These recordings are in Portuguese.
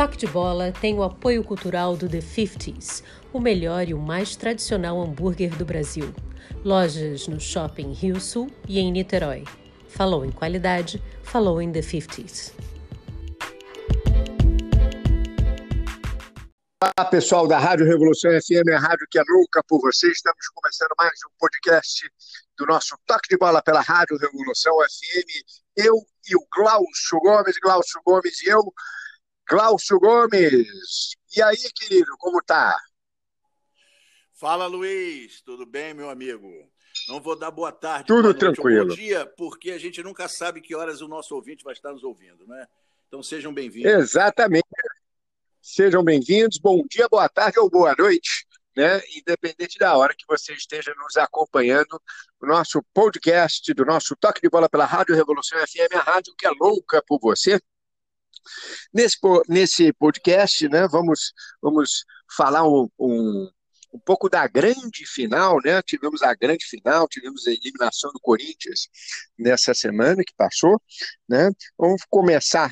Toque de Bola tem o apoio cultural do The 50s, o melhor e o mais tradicional hambúrguer do Brasil. Lojas no Shopping Rio Sul e em Niterói. Falou em qualidade, falou em The 50s. Olá, pessoal da Rádio Revolução FM, a rádio que é louca por você. Estamos começando mais um podcast do nosso Toque de Bola pela Rádio Revolução FM. Eu e o Glaucio Gomes, Glaucio Gomes e eu Glaucio Gomes. E aí, querido, como tá? Fala, Luiz. Tudo bem, meu amigo? Não vou dar boa tarde. Tudo noite, tranquilo. Bom dia, porque a gente nunca sabe que horas o nosso ouvinte vai estar nos ouvindo, né? Então sejam bem-vindos. Exatamente. Sejam bem-vindos. Bom dia, boa tarde ou boa noite, né? Independente da hora que você esteja nos acompanhando, o nosso podcast do nosso Toque de Bola pela Rádio Revolução FM, a rádio que é louca por você. Nesse, nesse podcast, né, vamos, vamos falar um, um, um pouco da grande final, né? Tivemos a grande final, tivemos a eliminação do Corinthians nessa semana que passou, né? Vamos começar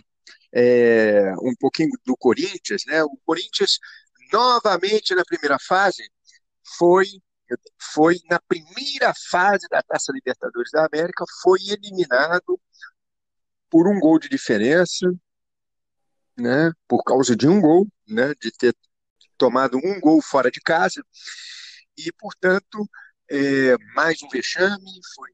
é, um pouquinho do Corinthians, né? O Corinthians novamente na primeira fase foi foi na primeira fase da Taça Libertadores da América foi eliminado por um gol de diferença né, por causa de um gol, né, de ter tomado um gol fora de casa, e, portanto, é, mais um vexame, foi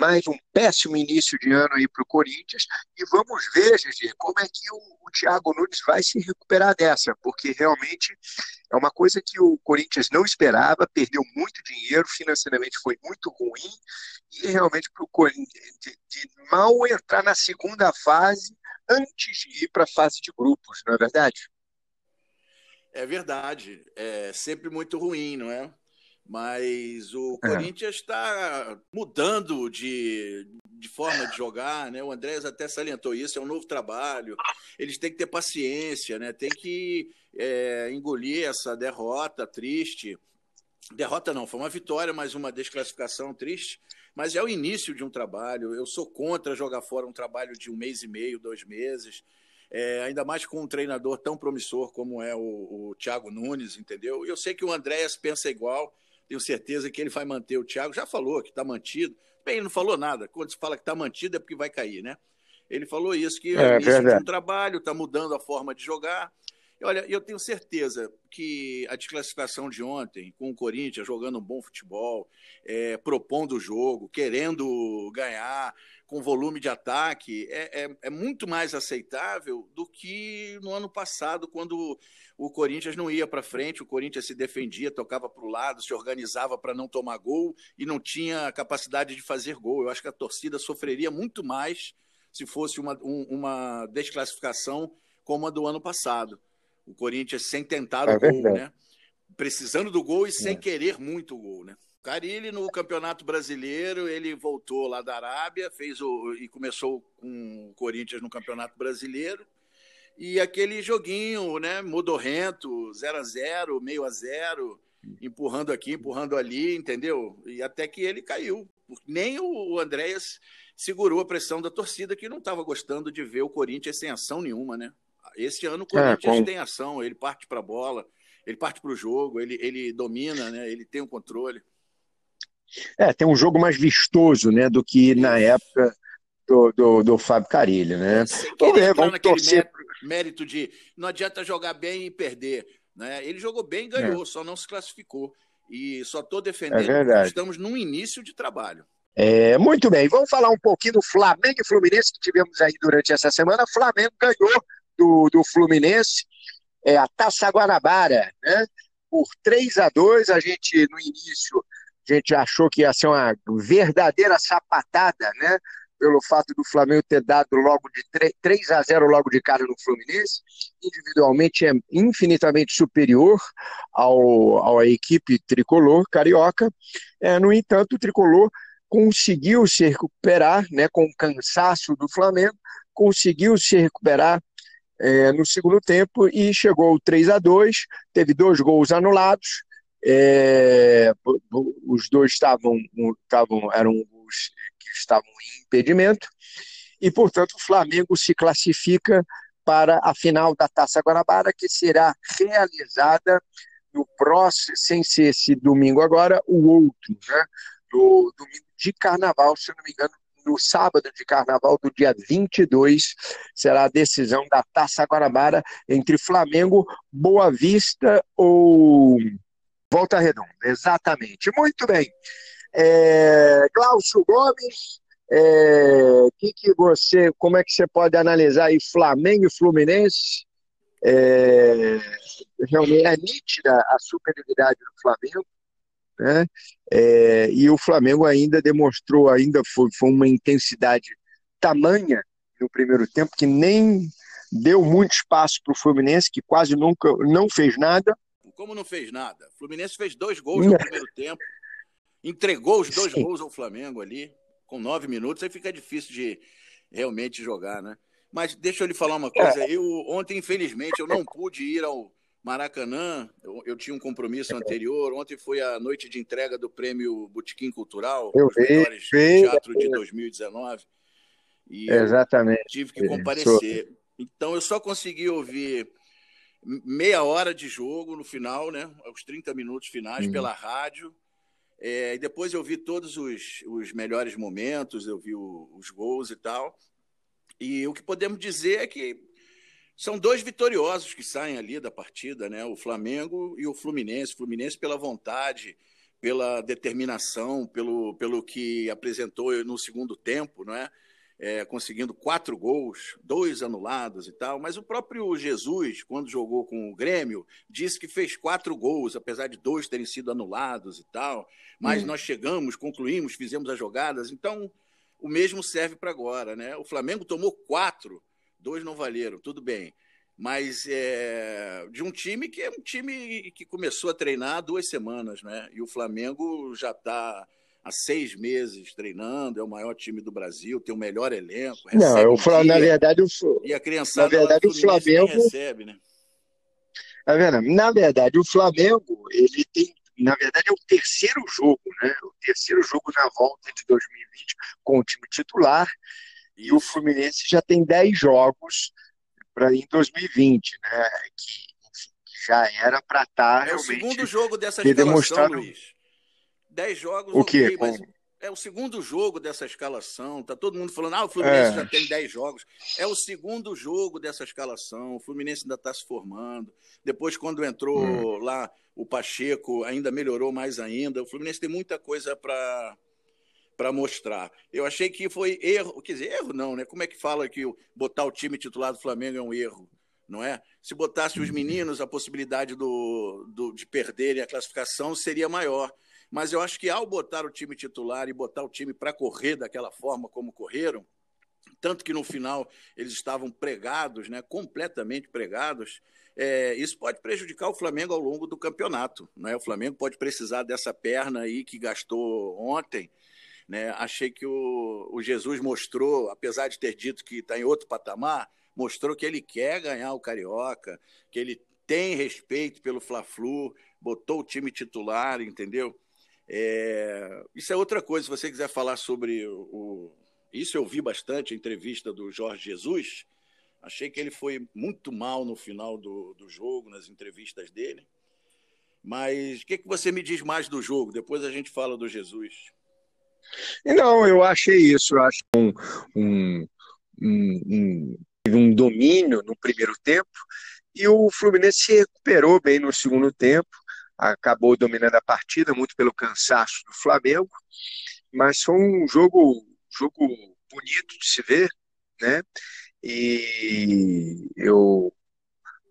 mais um péssimo início de ano aí para o Corinthians, e vamos ver, Gigi, como é que o, o Thiago Nunes vai se recuperar dessa, porque realmente é uma coisa que o Corinthians não esperava, perdeu muito dinheiro, financeiramente foi muito ruim, e realmente para o Corinthians de, de mal entrar na segunda fase antes de ir para a fase de grupos, não é verdade? É verdade. É sempre muito ruim, não é? Mas o é. Corinthians está mudando de, de forma de jogar, né? O Andrés até salientou isso, é um novo trabalho. Eles têm que ter paciência, né? Tem que é, engolir essa derrota triste. Derrota não, foi uma vitória, mas uma desclassificação triste mas é o início de um trabalho. Eu sou contra jogar fora um trabalho de um mês e meio, dois meses, é, ainda mais com um treinador tão promissor como é o, o Thiago Nunes, entendeu? E eu sei que o Andréas pensa igual, tenho certeza que ele vai manter o Thiago. Já falou que está mantido. Bem, ele não falou nada. Quando se fala que está mantido é porque vai cair, né? Ele falou isso, que é, é um trabalho, está mudando a forma de jogar. Olha, eu tenho certeza que a desclassificação de ontem, com o Corinthians jogando um bom futebol, é, propondo o jogo, querendo ganhar, com volume de ataque, é, é, é, muito mais aceitável do que no ano passado, quando o Corinthians não ia para frente, o Corinthians se defendia, tocava para o lado, se organizava para não tomar gol e não tinha capacidade de fazer gol. Eu acho que a torcida sofreria muito mais se fosse uma, um, uma desclassificação como a do ano passado o Corinthians sem tentar é o gol, né? Precisando do gol e sem é. querer muito o gol, né? Carilli no Campeonato Brasileiro, ele voltou lá da Arábia, fez o e começou com o Corinthians no Campeonato Brasileiro. E aquele joguinho, né, modorrento, 0 a 0, meio a 0, empurrando aqui, empurrando ali, entendeu? E até que ele caiu. Nem o Andréas segurou a pressão da torcida que não estava gostando de ver o Corinthians sem ação nenhuma, né? Esse ano o é, Corinthians é, com... tem ação, ele parte para a bola, ele parte para o jogo, ele, ele domina, né? ele tem o controle. É, tem um jogo mais vistoso né, do que na época do, do, do Fábio Carilli, né? Vamos ver, vamos torcer. Mérito de não adianta jogar bem e perder. Né? Ele jogou bem e ganhou, é. só não se classificou. E só estou defendendo é estamos num início de trabalho. É, muito bem, vamos falar um pouquinho do Flamengo e Fluminense que tivemos aí durante essa semana. Flamengo ganhou do, do Fluminense, é, a Taça Guanabara, né? Por 3 a 2 a gente, no início, a gente achou que ia ser uma verdadeira sapatada, né? Pelo fato do Flamengo ter dado logo de 3, 3 a 0 logo de cara no Fluminense. Individualmente é infinitamente superior ao, à equipe tricolor carioca. É, no entanto, o tricolor conseguiu se recuperar, né, com o cansaço do Flamengo, conseguiu se recuperar é, no segundo tempo e chegou 3 a 2 teve dois gols anulados, é, os dois estavam, estavam eram os que estavam em impedimento, e portanto o Flamengo se classifica para a final da Taça Guanabara, que será realizada no próximo, sem ser esse domingo agora, o outro, né? No domingo de carnaval, se não me engano, no sábado de carnaval do dia 22, será a decisão da Taça Guanabara entre Flamengo, Boa Vista ou Volta Redonda. Exatamente. Muito bem. É, Glaucio Gomes, é, que que você, como é que você pode analisar aí Flamengo e Fluminense? É, realmente é nítida a superioridade do Flamengo, né? É, e o Flamengo ainda demonstrou, ainda foi, foi uma intensidade tamanha no primeiro tempo que nem deu muito espaço para o Fluminense, que quase nunca não fez nada. Como não fez nada? O Fluminense fez dois gols no primeiro tempo, entregou os dois Sim. gols ao Flamengo ali, com nove minutos, aí fica difícil de realmente jogar, né? Mas deixa eu lhe falar uma coisa. É. Eu ontem, infelizmente, eu não pude ir ao Maracanã. Eu, eu, tinha um compromisso anterior. Ontem foi a noite de entrega do prêmio Botequim Cultural, eu os vi, melhores vi, teatro vi. de 2019. E Exatamente. tive que comparecer. Então eu só consegui ouvir meia hora de jogo no final, né? Os 30 minutos finais uhum. pela rádio. É, e depois eu vi todos os, os melhores momentos, eu vi o, os gols e tal. E o que podemos dizer é que são dois vitoriosos que saem ali da partida, né? O Flamengo e o Fluminense. O Fluminense pela vontade, pela determinação, pelo, pelo que apresentou no segundo tempo, não é? é, conseguindo quatro gols, dois anulados e tal. Mas o próprio Jesus, quando jogou com o Grêmio, disse que fez quatro gols, apesar de dois terem sido anulados e tal. Mas hum. nós chegamos, concluímos, fizemos as jogadas. Então, o mesmo serve para agora, né? O Flamengo tomou quatro, dois não valeram, tudo bem. Mas é, de um time que é um time que começou a treinar há duas semanas, né? E o Flamengo já está há seis meses treinando, é o maior time do Brasil, tem o melhor elenco. Não, eu falo, na verdade, o, e a criançada na verdade, o Flamengo recebe, né? Tá vendo? Na verdade, o Flamengo, ele tem, na verdade, é o terceiro jogo, né? O terceiro jogo na volta de 2020 com o time titular. E o Fluminense já tem dez jogos para em 2020, né? Que, enfim, já era para estar tá é realmente. É o segundo jogo dessa escalação, demonstrado... Luiz. 10 jogos, o quê? Okay, mas é o segundo jogo dessa escalação. Tá todo mundo falando, ah, o Fluminense é. já tem 10 jogos. É o segundo jogo dessa escalação. O Fluminense ainda está se formando. Depois, quando entrou hum. lá o Pacheco, ainda melhorou mais ainda. O Fluminense tem muita coisa para para mostrar. Eu achei que foi erro, quer dizer, erro não, né? Como é que fala que botar o time titular do Flamengo é um erro, não é? Se botasse os meninos, a possibilidade do, do de perderem a classificação seria maior. Mas eu acho que ao botar o time titular e botar o time para correr daquela forma como correram, tanto que no final eles estavam pregados, né, completamente pregados, é, isso pode prejudicar o Flamengo ao longo do campeonato. Né? O Flamengo pode precisar dessa perna aí que gastou ontem. Né? Achei que o, o Jesus mostrou, apesar de ter dito que está em outro patamar, mostrou que ele quer ganhar o Carioca, que ele tem respeito pelo Fla-Flu, botou o time titular, entendeu? É, isso é outra coisa. Se você quiser falar sobre o. Isso eu vi bastante, a entrevista do Jorge Jesus. Achei que ele foi muito mal no final do, do jogo, nas entrevistas dele. Mas o que, que você me diz mais do jogo? Depois a gente fala do Jesus. Não, eu achei isso. Eu acho um, um, um, um domínio no primeiro tempo e o Fluminense se recuperou bem no segundo tempo acabou dominando a partida, muito pelo cansaço do Flamengo, mas foi um jogo, jogo bonito de se ver, né? E eu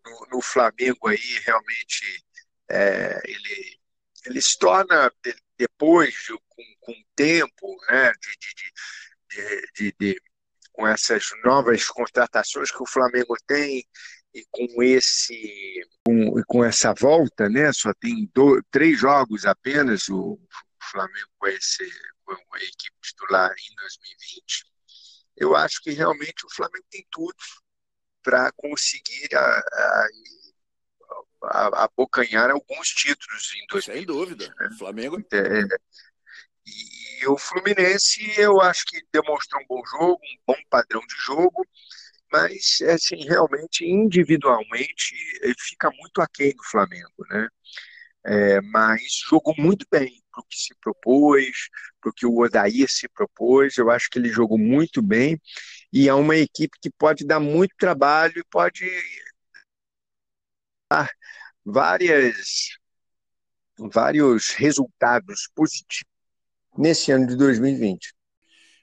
no, no Flamengo aí realmente é, ele, ele se torna depois com, com o tempo, né? de, de, de, de com essas novas contratações que o Flamengo tem, e com esse com, com essa volta, né? Só tem dois, três jogos apenas o Flamengo com, esse, com a equipe titular em 2020. Eu acho que realmente o Flamengo tem tudo para conseguir a, a, a, abocanhar alguns títulos em 2020. Sem dúvida. Né? Flamengo. É, e o Fluminense, eu acho que demonstrou um bom jogo, um bom padrão de jogo mas assim, realmente, individualmente, fica muito aquém do Flamengo, né? É, mas jogou muito bem para o que se propôs, para o que o Odair se propôs. Eu acho que ele jogou muito bem e é uma equipe que pode dar muito trabalho e pode dar várias, vários resultados positivos nesse ano de 2020.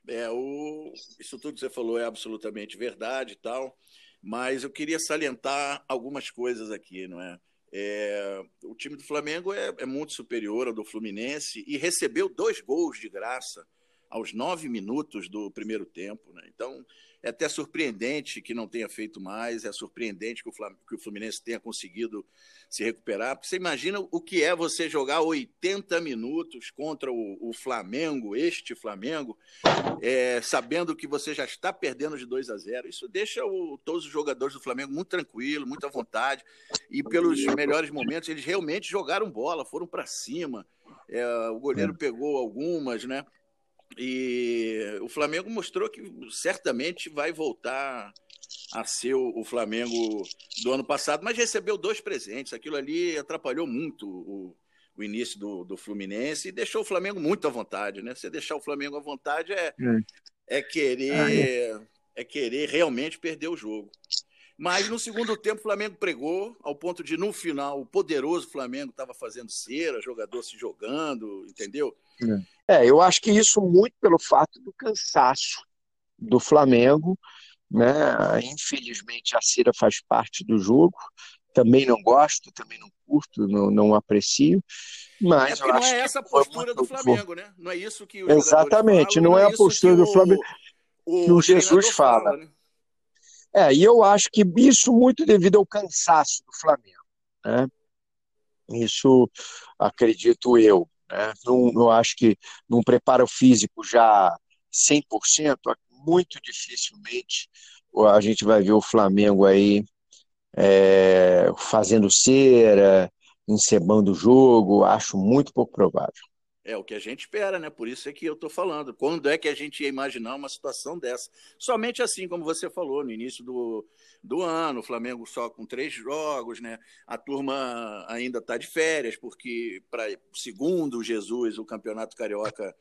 É, o... Isso tudo que você falou é absolutamente verdade e tal, mas eu queria salientar algumas coisas aqui, não é? É, o time do Flamengo é, é, muito superior ao do Fluminense e recebeu dois gols de graça aos nove minutos do primeiro tempo. Né? Então, é até surpreendente que não tenha feito mais, é surpreendente que o, Fluminense tenha conseguido se recuperar. Porque você imagina o que é você jogar 80 minutos contra o, o Flamengo, este Flamengo, é, sabendo que você já está perdendo de 2 a 0. Isso deixa o, todos os jogadores do Flamengo muito tranquilos, muito à vontade. E pelos melhores momentos, eles realmente jogaram bola, foram para cima. É, o goleiro pegou algumas, né? E o Flamengo mostrou que certamente vai voltar a ser o Flamengo do ano passado, mas recebeu dois presentes. Aquilo ali atrapalhou muito o, o início do, do, Fluminense e deixou o Flamengo muito à vontade, né? Você deixar o Flamengo à vontade é, é. é querer ah, é. é querer realmente perder o jogo. Mas no segundo tempo o Flamengo pregou, ao ponto de, no final, o poderoso Flamengo estava fazendo cera, jogador se jogando, entendeu? É, eu acho que isso muito pelo fato do cansaço do Flamengo, né? Infelizmente a cera faz parte do jogo. Também não gosto, também não curto, não, não aprecio. Mas é não é essa a postura do Flamengo, né? Não é isso que o Exatamente, falam, não, é, é a postura do Flamengo o, que o, Jesus fala. fala né? É, e eu acho que isso muito devido ao cansaço do Flamengo. Né? Isso acredito eu. Né? Não, acho que num preparo físico já 100%, muito dificilmente a gente vai ver o Flamengo aí é, fazendo cera, encebando o jogo, acho muito pouco provável. É o que a gente espera, né? Por isso é que eu estou falando. Quando é que a gente ia imaginar uma situação dessa? Somente assim, como você falou, no início do, do ano, o Flamengo só com três jogos, né? A turma ainda está de férias, porque, para segundo Jesus, o Campeonato Carioca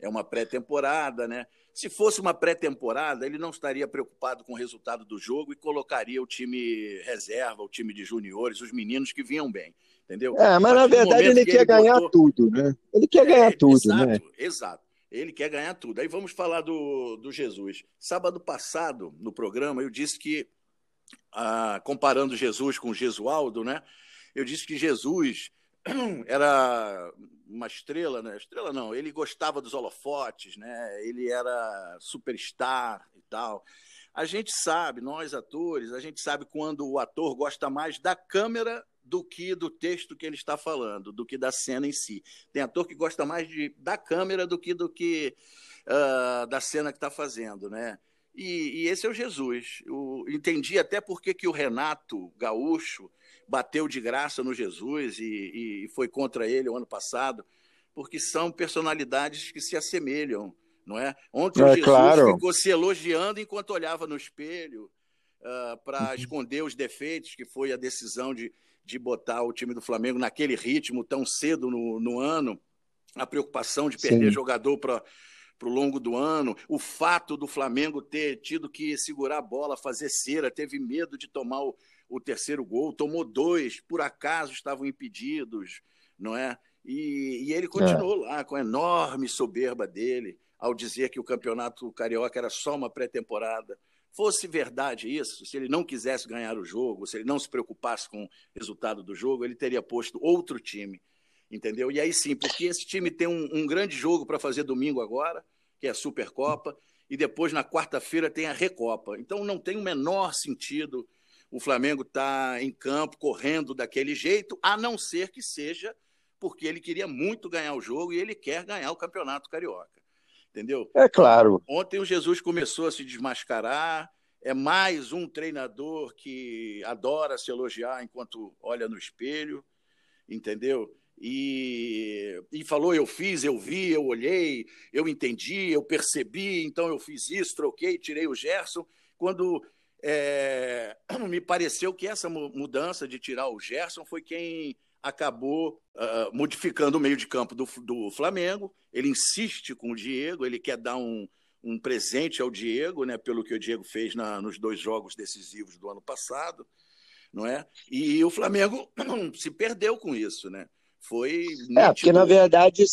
é uma pré-temporada, né? Se fosse uma pré-temporada, ele não estaria preocupado com o resultado do jogo e colocaria o time reserva, o time de juniores, os meninos que vinham bem entendeu? É, mas na verdade ele quer ele ganhar botou... tudo, né? Ele quer ganhar é, tudo, exato, né? Exato. Ele quer ganhar tudo. Aí vamos falar do, do Jesus. Sábado passado, no programa, eu disse que, ah, comparando Jesus com Jesualdo, né? Eu disse que Jesus era uma estrela, né? Estrela não, ele gostava dos holofotes, né? Ele era superstar e tal. A gente sabe, nós atores, a gente sabe quando o ator gosta mais da câmera do que do texto que ele está falando, do que da cena em si. Tem ator que gosta mais de, da câmera do que do que uh, da cena que está fazendo, né? E, e, esse é o Jesus. Eu entendi até por que o Renato Gaúcho bateu de graça no Jesus e, e foi contra ele o ano passado, porque são personalidades que se assemelham, não é? Ontem é, o Jesus claro. ficou se elogiando enquanto olhava no espelho uh, para uhum. esconder os defeitos, que foi a decisão de, de botar o time do Flamengo naquele ritmo tão cedo no, no ano, a preocupação de perder Sim. jogador para para o longo do ano, o fato do Flamengo ter tido que segurar a bola, fazer cera, teve medo de tomar o, o terceiro gol, tomou dois, por acaso estavam impedidos, não é? E, e ele continuou é. lá com a enorme soberba dele ao dizer que o campeonato carioca era só uma pré-temporada. Fosse verdade isso, se ele não quisesse ganhar o jogo, se ele não se preocupasse com o resultado do jogo, ele teria posto outro time, entendeu? E aí sim, porque esse time tem um, um grande jogo para fazer domingo agora, que é a Supercopa, e depois na quarta-feira tem a Recopa. Então não tem o menor sentido o Flamengo estar tá em campo correndo daquele jeito, a não ser que seja porque ele queria muito ganhar o jogo e ele quer ganhar o Campeonato Carioca entendeu? É claro. Ontem o Jesus começou a se desmascarar, é mais um treinador que adora se elogiar enquanto olha no espelho, entendeu? E, e falou: eu fiz, eu vi, eu olhei, eu entendi, eu percebi, então eu fiz isso, troquei, tirei o Gerson. Quando é, me pareceu que essa mudança de tirar o Gerson foi quem acabou uh, modificando o meio de campo do, do Flamengo. Ele insiste com o Diego, ele quer dar um, um presente ao Diego, né, pelo que o Diego fez na, nos dois jogos decisivos do ano passado, não é? E o Flamengo se perdeu com isso, né? Foi é porque na verdade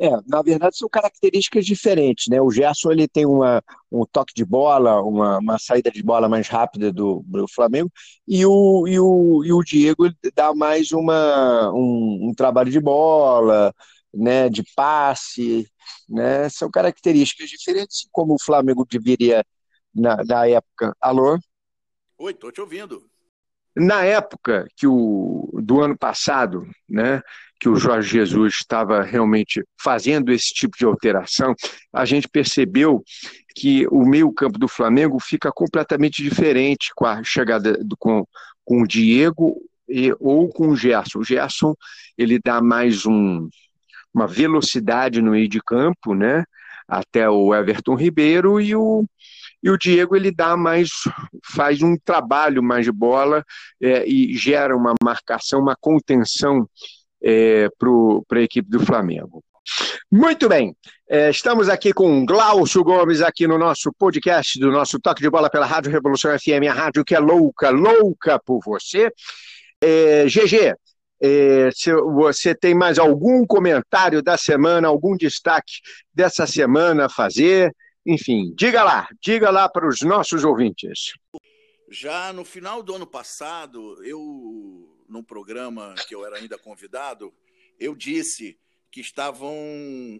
é, na verdade são características diferentes, né? O Gerson ele tem uma, um toque de bola, uma, uma saída de bola mais rápida do, do Flamengo, e o, e o, e o Diego dá mais uma, um, um trabalho de bola, né, de passe, né? São características diferentes, como o Flamengo deveria na, na época. Alô? Oi, tô te ouvindo. Na época que o do ano passado, né, que o Jorge Jesus estava realmente fazendo esse tipo de alteração, a gente percebeu que o meio-campo do Flamengo fica completamente diferente com a chegada do, com, com o Diego e, ou com o Gerson. O Gerson ele dá mais um, uma velocidade no meio de campo, né? Até o Everton Ribeiro e o, e o Diego ele dá mais, faz um trabalho mais de bola é, e gera uma marcação, uma contenção é, para a equipe do Flamengo. Muito bem, é, estamos aqui com Glaucio Gomes aqui no nosso podcast do nosso Toque de Bola pela Rádio Revolução FM, a rádio que é louca, louca por você. É, GG, é, se você tem mais algum comentário da semana, algum destaque dessa semana a fazer? Enfim, diga lá, diga lá para os nossos ouvintes. Já no final do ano passado, eu num programa que eu era ainda convidado, eu disse que estavam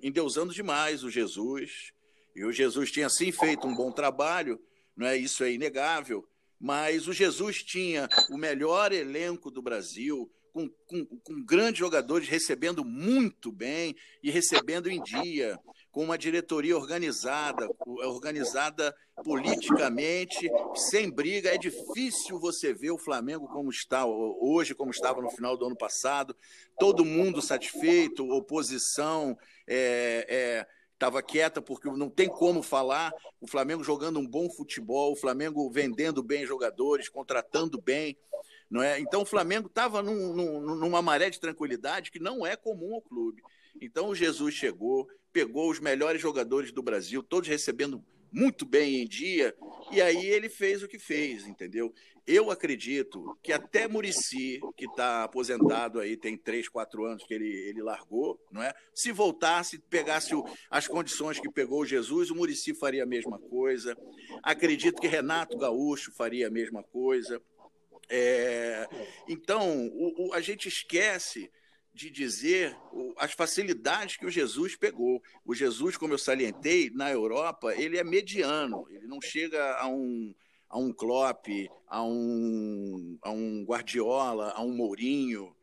endeusando demais o Jesus. E o Jesus tinha sim feito um bom trabalho, não é isso é inegável, mas o Jesus tinha o melhor elenco do Brasil, com, com, com grandes jogadores recebendo muito bem e recebendo em dia com uma diretoria organizada, organizada politicamente, sem briga. É difícil você ver o Flamengo como está hoje, como estava no final do ano passado. Todo mundo satisfeito, oposição é, é, estava quieta porque não tem como falar. O Flamengo jogando um bom futebol, o Flamengo vendendo bem jogadores, contratando bem. Não é? Então o Flamengo estava num, num, numa maré de tranquilidade que não é comum ao clube. Então o Jesus chegou, pegou os melhores jogadores do Brasil, todos recebendo muito bem em dia, e aí ele fez o que fez, entendeu? Eu acredito que até Murici, que está aposentado aí, tem três, quatro anos que ele, ele largou, não é? Se voltasse, pegasse o, as condições que pegou o Jesus, o Murici faria a mesma coisa. Acredito que Renato Gaúcho faria a mesma coisa. É, então, o, o, a gente esquece de dizer as facilidades que o Jesus pegou. O Jesus, como eu salientei, na Europa, ele é mediano, ele não chega a um, a um Klopp, a um, a um Guardiola, a um Mourinho,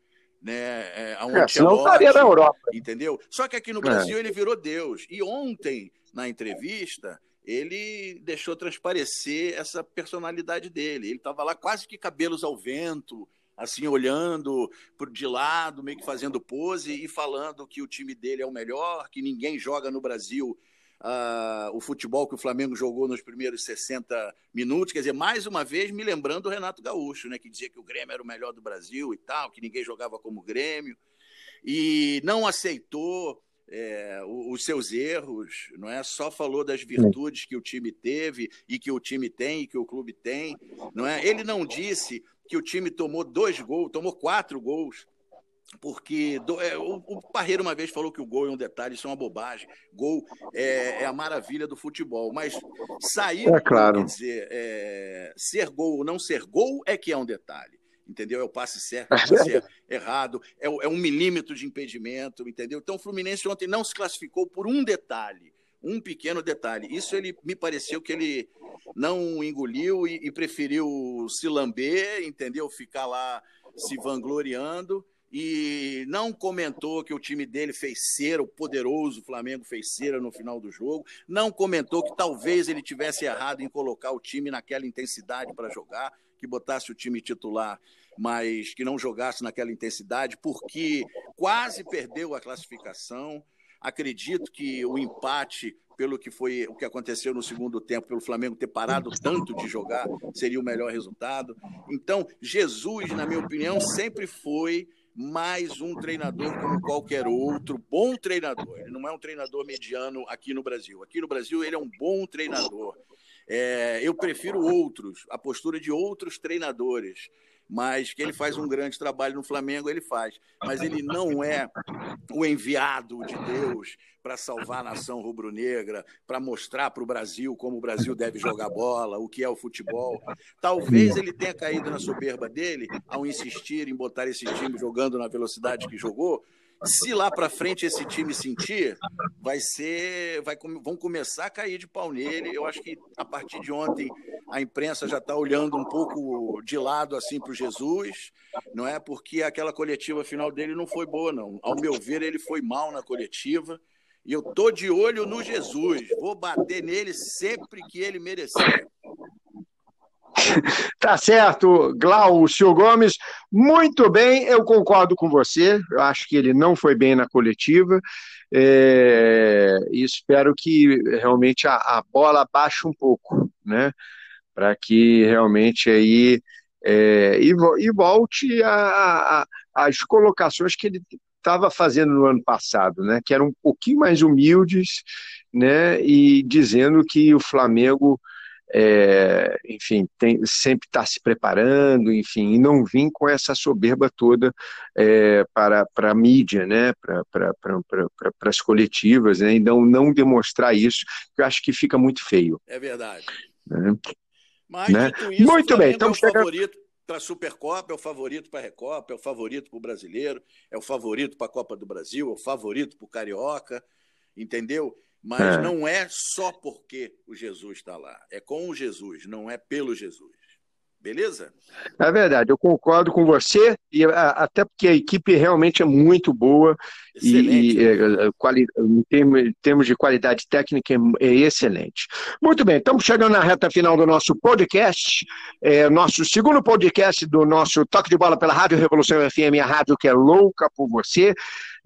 né, é, a um é, não estaria na Europa. Entendeu? Só que aqui no Brasil é. ele virou Deus. E ontem, na entrevista, ele deixou transparecer essa personalidade dele. Ele estava lá quase que cabelos ao vento, assim, olhando por de lado, meio que fazendo pose e falando que o time dele é o melhor, que ninguém joga no Brasil uh, o futebol que o Flamengo jogou nos primeiros 60 minutos. Quer dizer, mais uma vez me lembrando o Renato Gaúcho, né, que dizia que o Grêmio era o melhor do Brasil e tal, que ninguém jogava como Grêmio. E não aceitou é, os seus erros, não é? Só falou das virtudes que o time teve e que o time tem e que o clube tem, não é? Ele não disse que o time tomou dois gols, tomou quatro gols. Porque do, é, o, o Parreiro uma vez falou que o gol é um detalhe, isso é uma bobagem. Gol é, é a maravilha do futebol. Mas sair, é claro. quer dizer, é, ser gol ou não ser gol é que é um detalhe entendeu? É o passe certo, é o passe errado, é, é, um milímetro de impedimento, entendeu? Então o Fluminense ontem não se classificou por um detalhe um pequeno detalhe. Isso ele me pareceu que ele não engoliu e, e preferiu se lamber, entendeu? Ficar lá se vangloriando e não comentou que o time dele fez cera, o poderoso Flamengo fez cera no final do jogo, não comentou que talvez ele tivesse errado em colocar o time naquela intensidade para jogar, que botasse o time titular, mas que não jogasse naquela intensidade, porque quase perdeu a classificação. Acredito que o empate pelo que foi o que aconteceu no segundo tempo, pelo Flamengo ter parado tanto de jogar, seria o melhor resultado. Então, Jesus, na minha opinião, sempre foi mais um treinador como qualquer outro, bom treinador. Ele não é um treinador mediano aqui no Brasil. Aqui no Brasil, ele é um bom treinador. É, eu prefiro outros, a postura de outros treinadores mas que ele faz um grande trabalho no Flamengo, ele faz. Mas ele não é o enviado de Deus para salvar a nação rubro-negra, para mostrar para o Brasil como o Brasil deve jogar bola, o que é o futebol. Talvez ele tenha caído na soberba dele ao insistir em botar esse time jogando na velocidade que jogou, se lá para frente esse time sentir, vai ser, vai, vão começar a cair de pau nele. Eu acho que a partir de ontem a imprensa já está olhando um pouco de lado assim para o Jesus, não é? Porque aquela coletiva final dele não foi boa, não. Ao meu ver, ele foi mal na coletiva. E eu tô de olho no Jesus. Vou bater nele sempre que ele merecer. Tá certo, Glaucio Gomes. Muito bem, eu concordo com você. Eu acho que ele não foi bem na coletiva. É, e espero que realmente a, a bola baixe um pouco, né? Para que realmente aí é, e, e, volte às colocações que ele estava fazendo no ano passado, né? Que eram um pouquinho mais humildes, né? E dizendo que o Flamengo é, enfim, tem, sempre está se preparando, enfim, e não vir com essa soberba toda é, para, para a mídia, né, para, para, para, para, as coletivas, né, e não, não demonstrar isso, que eu acho que fica muito feio. É verdade. Né? Mas, né? isso, muito bem, então é o chegando... favorito para a Supercopa, é o favorito para a Recopa, é o favorito para o Brasileiro, é o favorito para a Copa do Brasil, é o favorito para o Carioca, entendeu? Mas é. não é só porque o Jesus está lá. É com o Jesus, não é pelo Jesus. Beleza? É verdade, eu concordo com você, e até porque a equipe realmente é muito boa Excelente. e, e é, quali, em, termos, em, termos, de qualidade técnica é, é, excelente. Muito bem, estamos chegando na reta final do nosso podcast, é, nosso segundo podcast do nosso Toque de Bola pela Rádio Revolução FM, a rádio que é louca por você.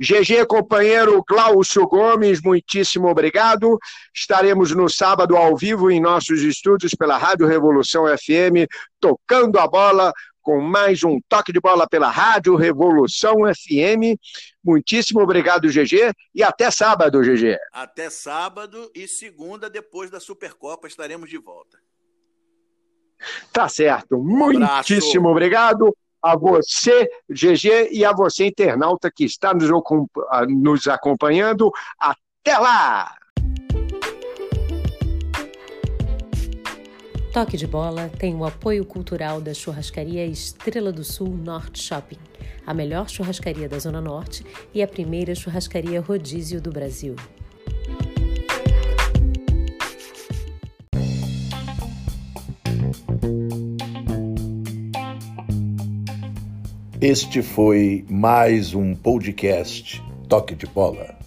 GG, companheiro Glaucio Gomes, muitíssimo obrigado. Estaremos no sábado ao vivo em nossos estúdios pela Rádio Revolução FM, tocando a bola com mais um toque de bola pela Rádio Revolução FM. Muitíssimo obrigado, GG, e até sábado, GG. Até sábado e segunda, depois da Supercopa, estaremos de volta. Tá certo. Um Muitíssimo obrigado a você, GG, e a você, internauta, que está nos, nos acompanhando. Até lá! Toque de Bola tem o apoio cultural da churrascaria Estrela do Sul Norte Shopping, a melhor churrascaria da Zona Norte e a primeira churrascaria rodízio do Brasil. Este foi mais um podcast Toque de Bola.